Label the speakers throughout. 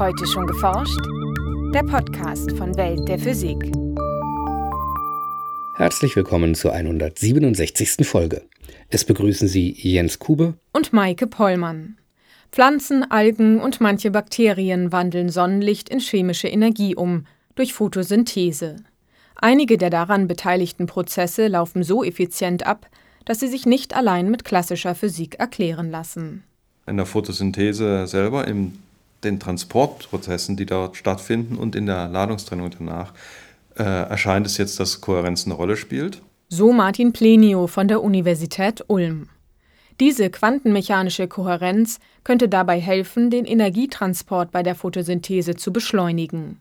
Speaker 1: Heute schon geforscht? Der Podcast von Welt der Physik.
Speaker 2: Herzlich willkommen zur 167. Folge. Es begrüßen Sie Jens Kube
Speaker 1: und Maike Pollmann. Pflanzen, Algen und manche Bakterien wandeln Sonnenlicht in chemische Energie um durch Photosynthese. Einige der daran beteiligten Prozesse laufen so effizient ab, dass sie sich nicht allein mit klassischer Physik erklären lassen.
Speaker 3: In der Photosynthese selber, in den Transportprozessen, die dort stattfinden und in der Ladungstrennung danach, äh, erscheint es jetzt, dass Kohärenz eine Rolle spielt.
Speaker 1: So Martin Plenio von der Universität Ulm. Diese quantenmechanische Kohärenz könnte dabei helfen, den Energietransport bei der Photosynthese zu beschleunigen.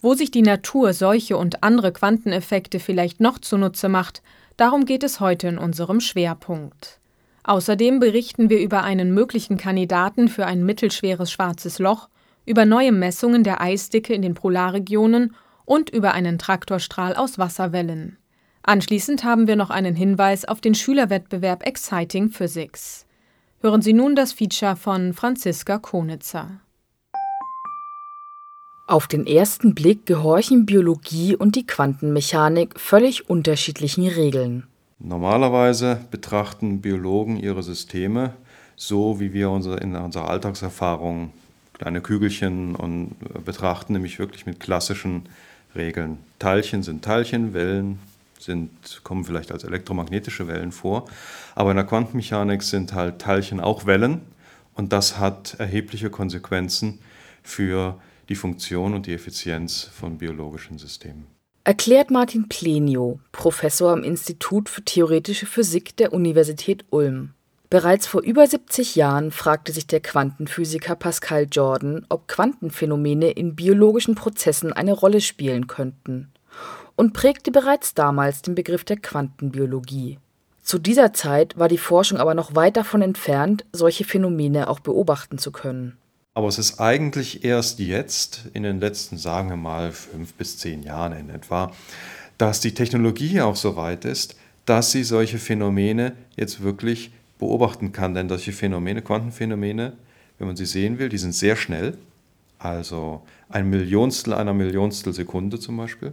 Speaker 1: Wo sich die Natur solche und andere Quanteneffekte vielleicht noch zunutze macht, darum geht es heute in unserem Schwerpunkt. Außerdem berichten wir über einen möglichen Kandidaten für ein mittelschweres schwarzes Loch, über neue Messungen der Eisdicke in den Polarregionen und über einen Traktorstrahl aus Wasserwellen. Anschließend haben wir noch einen Hinweis auf den Schülerwettbewerb Exciting Physics. Hören Sie nun das Feature von Franziska Konitzer.
Speaker 4: Auf den ersten Blick gehorchen Biologie und die Quantenmechanik völlig unterschiedlichen Regeln.
Speaker 3: Normalerweise betrachten Biologen ihre Systeme so, wie wir in unserer Alltagserfahrung kleine Kügelchen und betrachten, nämlich wirklich mit klassischen Regeln. Teilchen sind Teilchen, Wellen sind, kommen vielleicht als elektromagnetische Wellen vor. Aber in der Quantenmechanik sind halt Teilchen auch Wellen und das hat erhebliche Konsequenzen für die Funktion und die Effizienz von biologischen Systemen.
Speaker 4: Erklärt Martin Plenio, Professor am Institut für Theoretische Physik der Universität Ulm. Bereits vor über 70 Jahren fragte sich der Quantenphysiker Pascal Jordan, ob Quantenphänomene in biologischen Prozessen eine Rolle spielen könnten und prägte bereits damals den Begriff der Quantenbiologie. Zu dieser Zeit war die Forschung aber noch weit davon entfernt, solche Phänomene auch beobachten zu können.
Speaker 3: Aber es ist eigentlich erst jetzt, in den letzten, sagen wir mal, fünf bis zehn Jahren in etwa, dass die Technologie auch so weit ist, dass sie solche Phänomene jetzt wirklich beobachten kann. Denn solche Phänomene, Quantenphänomene, wenn man sie sehen will, die sind sehr schnell, also ein Millionstel einer Millionstel Sekunde zum Beispiel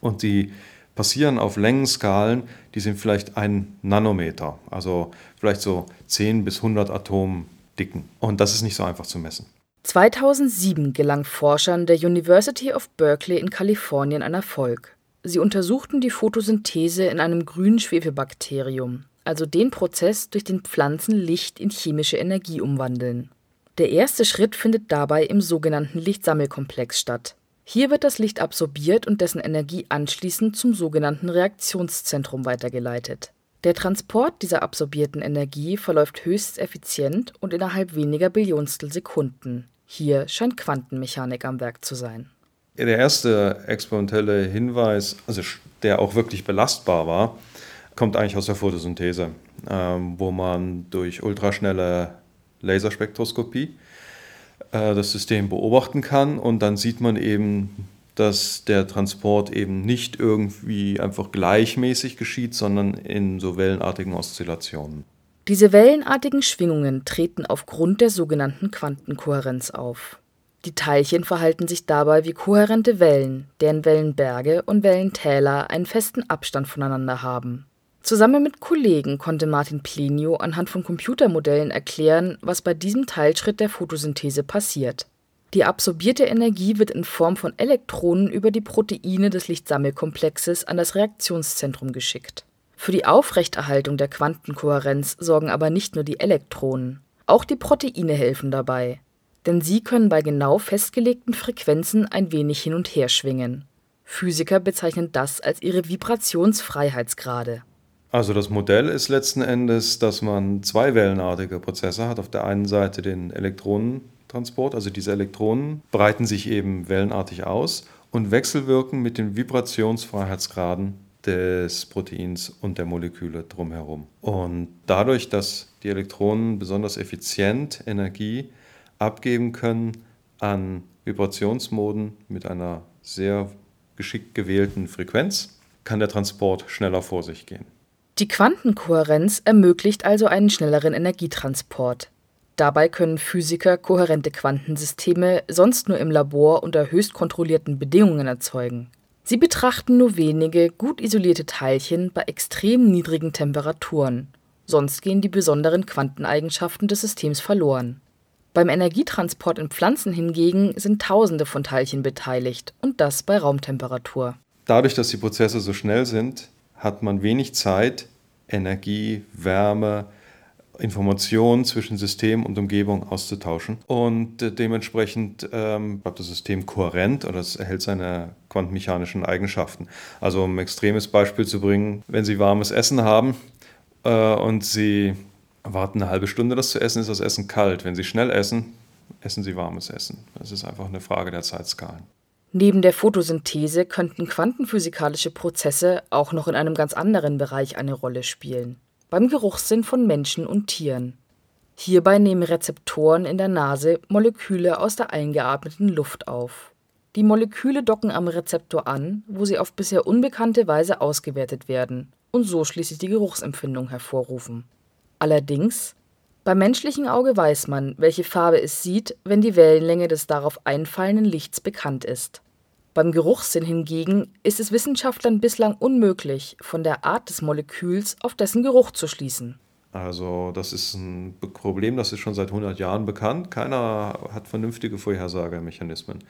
Speaker 3: und die passieren auf Längenskalen, die sind vielleicht ein Nanometer, also vielleicht so 10 bis 100 Atomdicken. Und das ist nicht so einfach zu messen.
Speaker 4: 2007 gelang Forschern der University of Berkeley in Kalifornien ein Erfolg. Sie untersuchten die Photosynthese in einem grünen Schwefelbakterium, also den Prozess, durch den Pflanzen Licht in chemische Energie umwandeln. Der erste Schritt findet dabei im sogenannten Lichtsammelkomplex statt. Hier wird das Licht absorbiert und dessen Energie anschließend zum sogenannten Reaktionszentrum weitergeleitet. Der Transport dieser absorbierten Energie verläuft höchst effizient und innerhalb weniger Billionstel Sekunden. Hier scheint Quantenmechanik am Werk zu sein.
Speaker 3: Der erste experimentelle Hinweis, also der auch wirklich belastbar war, kommt eigentlich aus der Photosynthese, ähm, wo man durch ultraschnelle Laserspektroskopie äh, das System beobachten kann und dann sieht man eben, dass der Transport eben nicht irgendwie einfach gleichmäßig geschieht, sondern in so wellenartigen Oszillationen.
Speaker 4: Diese wellenartigen Schwingungen treten aufgrund der sogenannten Quantenkohärenz auf. Die Teilchen verhalten sich dabei wie kohärente Wellen, deren Wellenberge und Wellentäler einen festen Abstand voneinander haben. Zusammen mit Kollegen konnte Martin Plenio anhand von Computermodellen erklären, was bei diesem Teilschritt der Photosynthese passiert. Die absorbierte Energie wird in Form von Elektronen über die Proteine des Lichtsammelkomplexes an das Reaktionszentrum geschickt. Für die Aufrechterhaltung der Quantenkohärenz sorgen aber nicht nur die Elektronen, auch die Proteine helfen dabei, denn sie können bei genau festgelegten Frequenzen ein wenig hin und her schwingen. Physiker bezeichnen das als ihre Vibrationsfreiheitsgrade.
Speaker 3: Also das Modell ist letzten Endes, dass man zwei wellenartige Prozesse hat. Auf der einen Seite den Elektronentransport, also diese Elektronen breiten sich eben wellenartig aus und wechselwirken mit den Vibrationsfreiheitsgraden des Proteins und der Moleküle drumherum. Und dadurch, dass die Elektronen besonders effizient Energie abgeben können an Vibrationsmoden mit einer sehr geschickt gewählten Frequenz, kann der Transport schneller vor sich gehen.
Speaker 4: Die Quantenkohärenz ermöglicht also einen schnelleren Energietransport. Dabei können Physiker kohärente Quantensysteme sonst nur im Labor unter höchst kontrollierten Bedingungen erzeugen. Sie betrachten nur wenige gut isolierte Teilchen bei extrem niedrigen Temperaturen, sonst gehen die besonderen Quanteneigenschaften des Systems verloren. Beim Energietransport in Pflanzen hingegen sind Tausende von Teilchen beteiligt und das bei Raumtemperatur.
Speaker 3: Dadurch, dass die Prozesse so schnell sind, hat man wenig Zeit, Energie, Wärme, Informationen zwischen System und Umgebung auszutauschen. Und äh, dementsprechend ähm, bleibt das System kohärent oder es erhält seine quantenmechanischen Eigenschaften. Also um ein extremes Beispiel zu bringen, wenn Sie warmes Essen haben äh, und Sie warten eine halbe Stunde, das zu essen, ist das Essen kalt. Wenn Sie schnell essen, essen Sie warmes Essen. Das ist einfach eine Frage der Zeitskalen.
Speaker 4: Neben der Photosynthese könnten quantenphysikalische Prozesse auch noch in einem ganz anderen Bereich eine Rolle spielen beim Geruchssinn von Menschen und Tieren. Hierbei nehmen Rezeptoren in der Nase Moleküle aus der eingeatmeten Luft auf. Die Moleküle docken am Rezeptor an, wo sie auf bisher unbekannte Weise ausgewertet werden und so schließlich die Geruchsempfindung hervorrufen. Allerdings, beim menschlichen Auge weiß man, welche Farbe es sieht, wenn die Wellenlänge des darauf einfallenden Lichts bekannt ist beim Geruchssinn hingegen ist es Wissenschaftlern bislang unmöglich, von der Art des Moleküls auf dessen Geruch zu schließen.
Speaker 3: Also das ist ein Problem, das ist schon seit 100 Jahren bekannt. Keiner hat vernünftige Vorhersagemechanismen.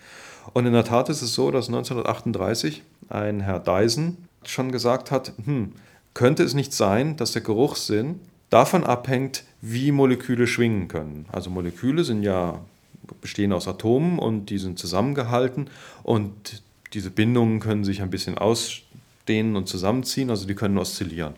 Speaker 3: Und in der Tat ist es so, dass 1938 ein Herr Dyson schon gesagt hat, hm, könnte es nicht sein, dass der Geruchssinn davon abhängt, wie Moleküle schwingen können. Also Moleküle sind ja bestehen aus Atomen und die sind zusammengehalten und diese Bindungen können sich ein bisschen ausdehnen und zusammenziehen, also die können oszillieren.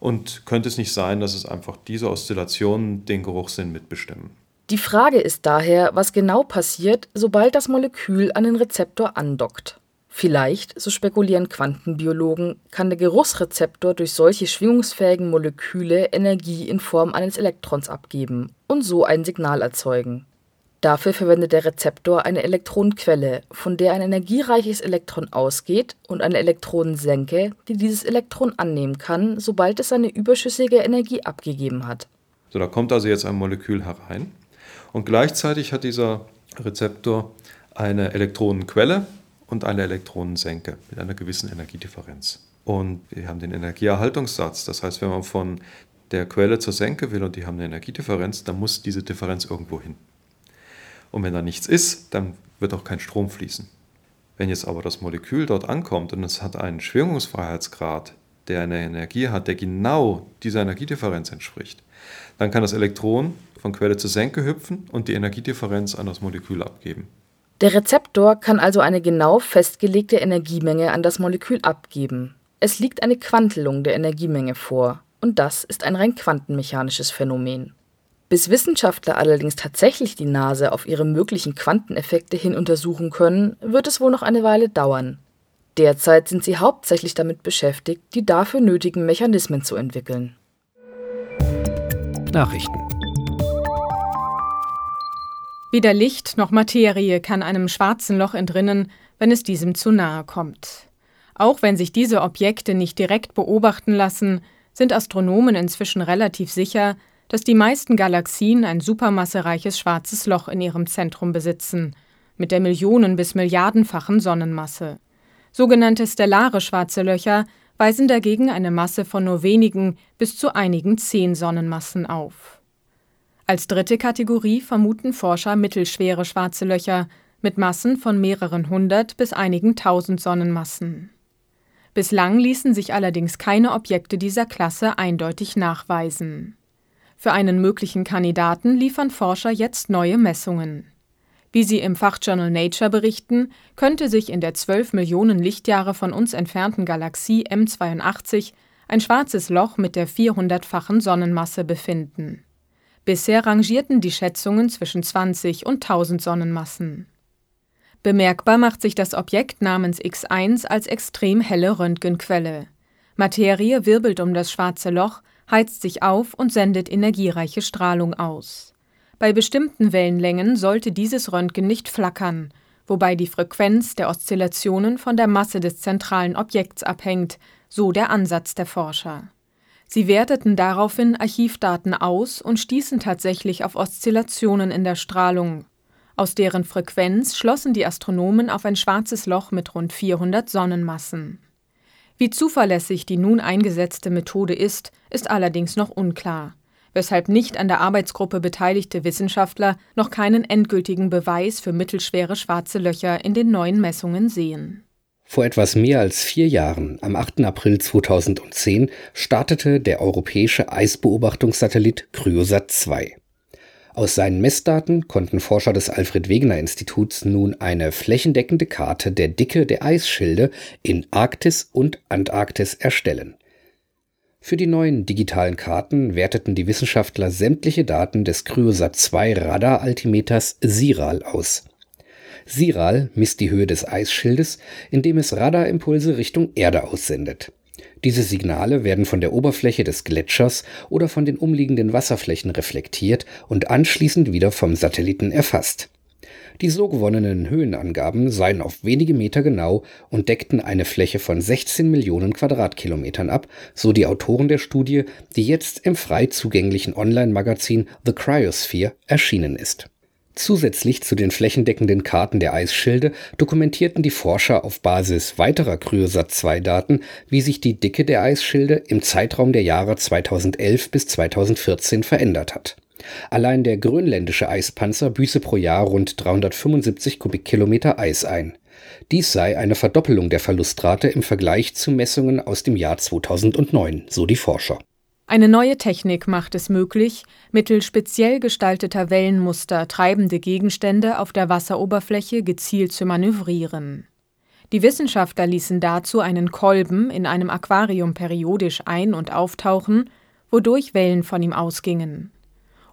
Speaker 3: Und könnte es nicht sein, dass es einfach diese Oszillationen den Geruchssinn mitbestimmen?
Speaker 4: Die Frage ist daher, was genau passiert, sobald das Molekül an den Rezeptor andockt. Vielleicht, so spekulieren Quantenbiologen, kann der Geruchsrezeptor durch solche schwingungsfähigen Moleküle Energie in Form eines Elektrons abgeben und so ein Signal erzeugen. Dafür verwendet der Rezeptor eine Elektronenquelle, von der ein energiereiches Elektron ausgeht, und eine Elektronensenke, die dieses Elektron annehmen kann, sobald es seine überschüssige Energie abgegeben hat.
Speaker 3: So, da kommt also jetzt ein Molekül herein und gleichzeitig hat dieser Rezeptor eine Elektronenquelle und eine Elektronensenke mit einer gewissen Energiedifferenz. Und wir haben den Energieerhaltungssatz. Das heißt, wenn man von der Quelle zur Senke will und die haben eine Energiedifferenz, dann muss diese Differenz irgendwo hin. Und wenn da nichts ist, dann wird auch kein Strom fließen. Wenn jetzt aber das Molekül dort ankommt und es hat einen Schwingungsfreiheitsgrad, der eine Energie hat, der genau dieser Energiedifferenz entspricht, dann kann das Elektron von Quelle zu Senke hüpfen und die Energiedifferenz an das Molekül abgeben.
Speaker 4: Der Rezeptor kann also eine genau festgelegte Energiemenge an das Molekül abgeben. Es liegt eine Quantelung der Energiemenge vor, und das ist ein rein quantenmechanisches Phänomen. Bis Wissenschaftler allerdings tatsächlich die Nase auf ihre möglichen Quanteneffekte hin untersuchen können, wird es wohl noch eine Weile dauern. Derzeit sind sie hauptsächlich damit beschäftigt, die dafür nötigen Mechanismen zu entwickeln.
Speaker 2: Nachrichten
Speaker 1: Weder Licht noch Materie kann einem schwarzen Loch entrinnen, wenn es diesem zu nahe kommt. Auch wenn sich diese Objekte nicht direkt beobachten lassen, sind Astronomen inzwischen relativ sicher, dass die meisten Galaxien ein supermassereiches schwarzes Loch in ihrem Zentrum besitzen, mit der Millionen- bis Milliardenfachen Sonnenmasse. Sogenannte stellare schwarze Löcher weisen dagegen eine Masse von nur wenigen bis zu einigen zehn Sonnenmassen auf. Als dritte Kategorie vermuten Forscher mittelschwere schwarze Löcher mit Massen von mehreren hundert bis einigen tausend Sonnenmassen. Bislang ließen sich allerdings keine Objekte dieser Klasse eindeutig nachweisen. Für einen möglichen Kandidaten liefern Forscher jetzt neue Messungen. Wie sie im Fachjournal Nature berichten, könnte sich in der 12 Millionen Lichtjahre von uns entfernten Galaxie M82 ein schwarzes Loch mit der 400-fachen Sonnenmasse befinden. Bisher rangierten die Schätzungen zwischen 20 und 1000 Sonnenmassen. Bemerkbar macht sich das Objekt namens X1 als extrem helle Röntgenquelle. Materie wirbelt um das schwarze Loch, heizt sich auf und sendet energiereiche Strahlung aus. Bei bestimmten Wellenlängen sollte dieses Röntgen nicht flackern, wobei die Frequenz der Oszillationen von der Masse des zentralen Objekts abhängt, so der Ansatz der Forscher. Sie werteten daraufhin Archivdaten aus und stießen tatsächlich auf Oszillationen in der Strahlung. Aus deren Frequenz schlossen die Astronomen auf ein schwarzes Loch mit rund 400 Sonnenmassen. Wie zuverlässig die nun eingesetzte Methode ist, ist allerdings noch unklar, weshalb nicht an der Arbeitsgruppe beteiligte Wissenschaftler noch keinen endgültigen Beweis für mittelschwere schwarze Löcher in den neuen Messungen sehen.
Speaker 2: Vor etwas mehr als vier Jahren, am 8. April 2010, startete der europäische Eisbeobachtungssatellit Cryosat 2. Aus seinen Messdaten konnten Forscher des Alfred Wegener Instituts nun eine flächendeckende Karte der Dicke der Eisschilde in Arktis und Antarktis erstellen. Für die neuen digitalen Karten werteten die Wissenschaftler sämtliche Daten des Cryosat 2 Radaraltimeters SIRAL aus Siral misst die Höhe des Eisschildes, indem es Radarimpulse Richtung Erde aussendet. Diese Signale werden von der Oberfläche des Gletschers oder von den umliegenden Wasserflächen reflektiert und anschließend wieder vom Satelliten erfasst. Die so gewonnenen Höhenangaben seien auf wenige Meter genau und deckten eine Fläche von 16 Millionen Quadratkilometern ab, so die Autoren der Studie, die jetzt im frei zugänglichen Online-Magazin The Cryosphere erschienen ist Zusätzlich zu den flächendeckenden Karten der Eisschilde dokumentierten die Forscher auf Basis weiterer Cryosat-2-Daten, wie sich die Dicke der Eisschilde im Zeitraum der Jahre 2011 bis 2014 verändert hat. Allein der grönländische Eispanzer büße pro Jahr rund 375 Kubikkilometer Eis ein. Dies sei eine Verdoppelung der Verlustrate im Vergleich zu Messungen aus dem Jahr 2009, so die Forscher
Speaker 1: eine neue Technik macht es möglich, mittels speziell gestalteter Wellenmuster treibende Gegenstände auf der Wasseroberfläche gezielt zu manövrieren. Die Wissenschaftler ließen dazu einen Kolben in einem Aquarium periodisch ein- und auftauchen, wodurch Wellen von ihm ausgingen.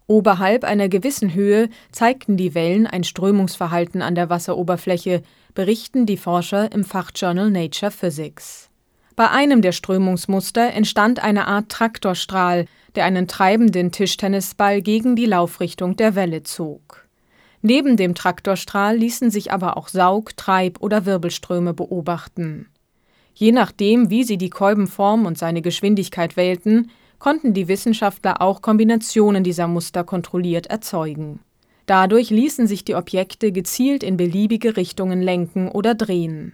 Speaker 1: Oberhalb einer gewissen Höhe zeigten die Wellen ein Strömungsverhalten an der Wasseroberfläche, berichten die Forscher im Fachjournal Nature Physics. Bei einem der Strömungsmuster entstand eine Art Traktorstrahl, der einen treibenden Tischtennisball gegen die Laufrichtung der Welle zog. Neben dem Traktorstrahl ließen sich aber auch Saug-, Treib- oder Wirbelströme beobachten. Je nachdem, wie sie die Kolbenform und seine Geschwindigkeit wählten, konnten die Wissenschaftler auch Kombinationen dieser Muster kontrolliert erzeugen. Dadurch ließen sich die Objekte gezielt in beliebige Richtungen lenken oder drehen.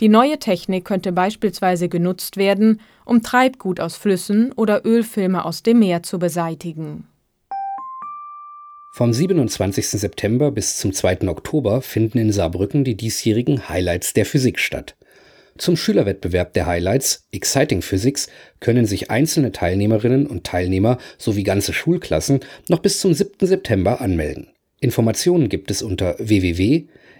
Speaker 1: Die neue Technik könnte beispielsweise genutzt werden, um Treibgut aus Flüssen oder Ölfilme aus dem Meer zu beseitigen.
Speaker 2: Vom 27. September bis zum 2. Oktober finden in Saarbrücken die diesjährigen Highlights der Physik statt. Zum Schülerwettbewerb der Highlights Exciting Physics können sich einzelne Teilnehmerinnen und Teilnehmer sowie ganze Schulklassen noch bis zum 7. September anmelden. Informationen gibt es unter www